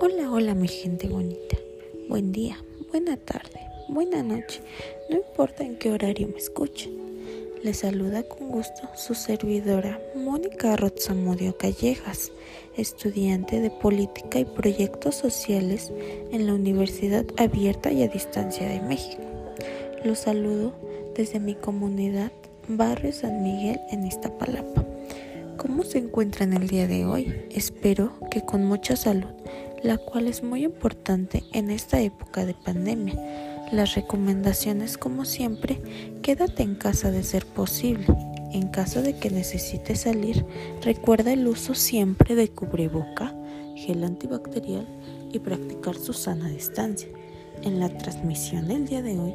Hola, hola mi gente bonita. Buen día, buena tarde, buena noche. No importa en qué horario me escuchen. Les saluda con gusto su servidora Mónica Rotzamudio Callejas, estudiante de Política y Proyectos Sociales en la Universidad Abierta y a Distancia de México. Los saludo desde mi comunidad Barrio San Miguel en Iztapalapa. ¿Cómo se encuentran el día de hoy? Espero que con mucha salud la cual es muy importante en esta época de pandemia. Las recomendaciones, como siempre, quédate en casa de ser posible. En caso de que necesites salir, recuerda el uso siempre de cubreboca, gel antibacterial y practicar su sana distancia. En la transmisión del día de hoy,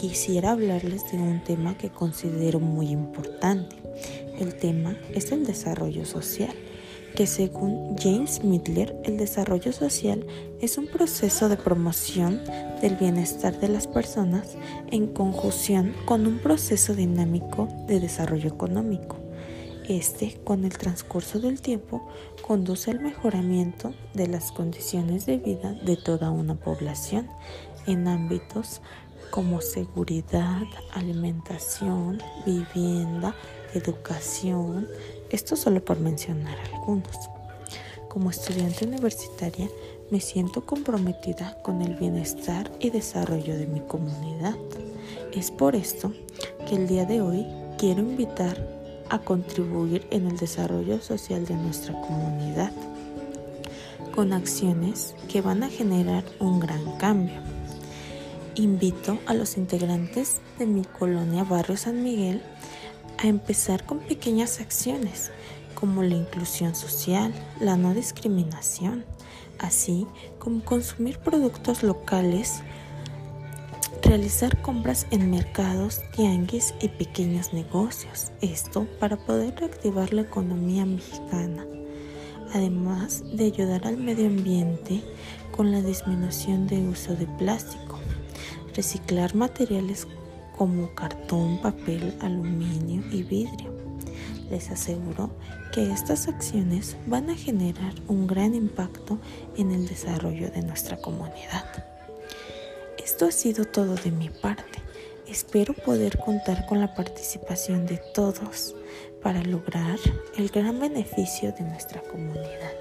quisiera hablarles de un tema que considero muy importante. El tema es el desarrollo social que según James Midler, el desarrollo social es un proceso de promoción del bienestar de las personas en conjunción con un proceso dinámico de desarrollo económico. Este, con el transcurso del tiempo, conduce al mejoramiento de las condiciones de vida de toda una población en ámbitos como seguridad, alimentación, vivienda, educación, esto solo por mencionar algunos. Como estudiante universitaria me siento comprometida con el bienestar y desarrollo de mi comunidad. Es por esto que el día de hoy quiero invitar a contribuir en el desarrollo social de nuestra comunidad con acciones que van a generar un gran cambio. Invito a los integrantes de mi colonia Barrio San Miguel a empezar con pequeñas acciones como la inclusión social, la no discriminación, así como consumir productos locales, realizar compras en mercados, tianguis y pequeños negocios, esto para poder reactivar la economía mexicana, además de ayudar al medio ambiente con la disminución de uso de plástico, reciclar materiales como cartón, papel, aluminio y vidrio. Les aseguro que estas acciones van a generar un gran impacto en el desarrollo de nuestra comunidad. Esto ha sido todo de mi parte. Espero poder contar con la participación de todos para lograr el gran beneficio de nuestra comunidad.